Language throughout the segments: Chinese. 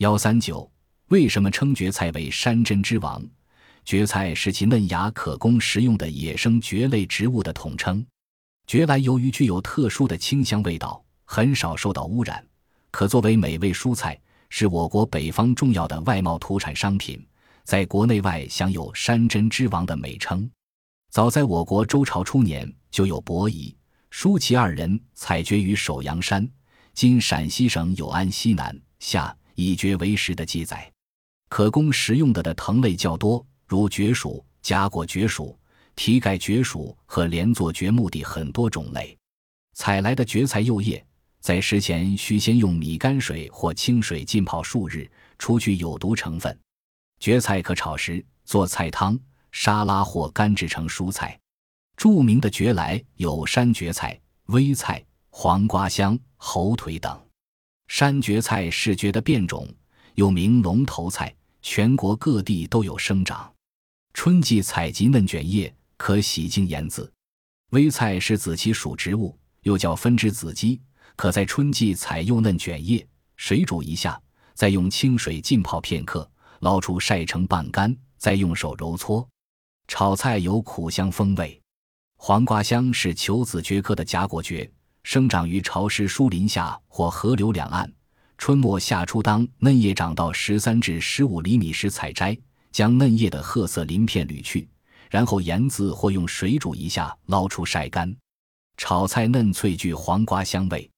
幺三九，为什么称蕨菜为山珍之王？蕨菜是其嫩芽可供食用的野生蕨类植物的统称。蕨来由于具有特殊的清香味道，很少受到污染，可作为美味蔬菜，是我国北方重要的外贸土产商品，在国内外享有“山珍之王”的美称。早在我国周朝初年，就有伯夷、叔齐二人采蕨于首阳山（今陕西省永安西南）下，以蕨为食的记载。可供食用的的藤类较多，如蕨属、夹果蕨属、蹄盖蕨属和连坐蕨目的很多种类。采来的蕨菜幼叶，在食前需先用米泔水或清水浸泡数日，除去有毒成分。蕨菜可炒食、做菜汤。沙拉或干制成蔬菜，著名的蕨来有山蕨菜、微菜、黄瓜香、猴腿等。山蕨菜是蕨的变种，又名龙头菜，全国各地都有生长。春季采集嫩卷叶，可洗净盐渍。微菜是子期属植物，又叫分枝子鸡，可在春季采幼嫩卷叶，水煮一下，再用清水浸泡片刻，捞出晒成半干，再用手揉搓。炒菜有苦香风味，黄瓜香是球子蕨科的夹果蕨，生长于潮湿疏林下或河流两岸。春末夏初，当嫩叶长到十三至十五厘米时采摘，将嫩叶的褐色鳞片捋去，然后盐渍或用水煮一下，捞出晒干。炒菜嫩脆，具黄瓜香味。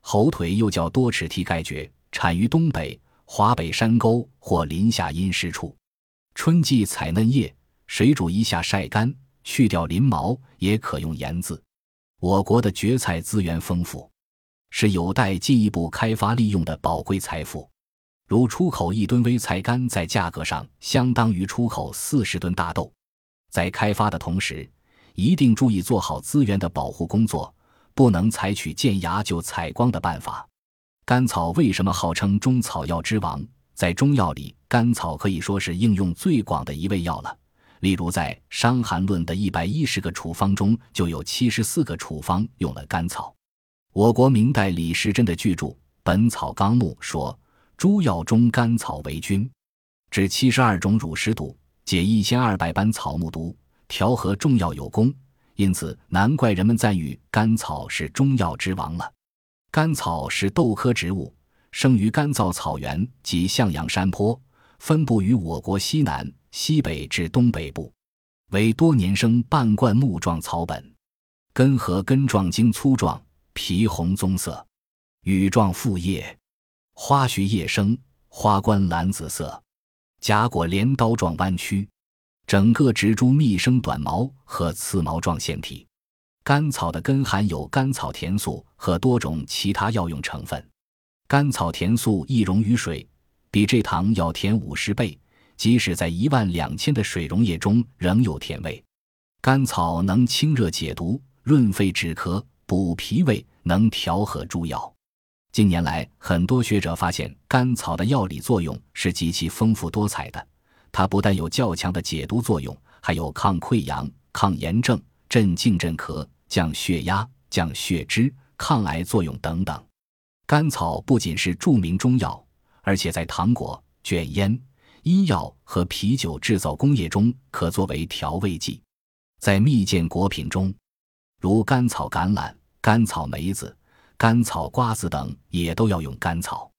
猴腿又叫多齿蹄盖蕨，产于东北、华北山沟或林下阴湿处。春季采嫩叶。水煮一下，晒干，去掉鳞毛，也可用盐渍。我国的蕨菜资源丰富，是有待进一步开发利用的宝贵财富。如出口一吨微菜干，在价格上相当于出口四十吨大豆。在开发的同时，一定注意做好资源的保护工作，不能采取见芽就采光的办法。甘草为什么号称中草药之王？在中药里，甘草可以说是应用最广的一味药了。例如，在《伤寒论》的一百一十个处方中，就有七十四个处方用了甘草。我国明代李时珍的巨著《本草纲目》说：“诸药中甘草为君，治七十二种乳石毒，解一千二百般草木毒，调和众药有功。”因此，难怪人们赞誉甘草是中药之王了。甘草是豆科植物，生于干燥草原及向阳山坡，分布于我国西南。西北至东北部，为多年生半灌木状草本，根和根状茎粗壮，皮红棕色，羽状复叶，花序叶生，花冠蓝紫色，荚果镰刀状弯曲，整个植株密生短毛和刺毛状腺体。甘草的根含有甘草甜素和多种其他药用成分，甘草甜素易溶于水，比蔗糖要甜五十倍。即使在一万两千的水溶液中，仍有甜味。甘草能清热解毒、润肺止咳、补脾胃，能调和诸药。近年来，很多学者发现，甘草的药理作用是极其丰富多彩的。它不但有较强的解毒作用，还有抗溃疡、抗炎症、镇静镇咳、降血压、降血脂、抗癌作用等等。甘草不仅是著名中药，而且在糖果、卷烟。医药和啤酒制造工业中可作为调味剂，在蜜饯果品中，如甘草橄榄、甘草梅子、甘草瓜子等，也都要用甘草。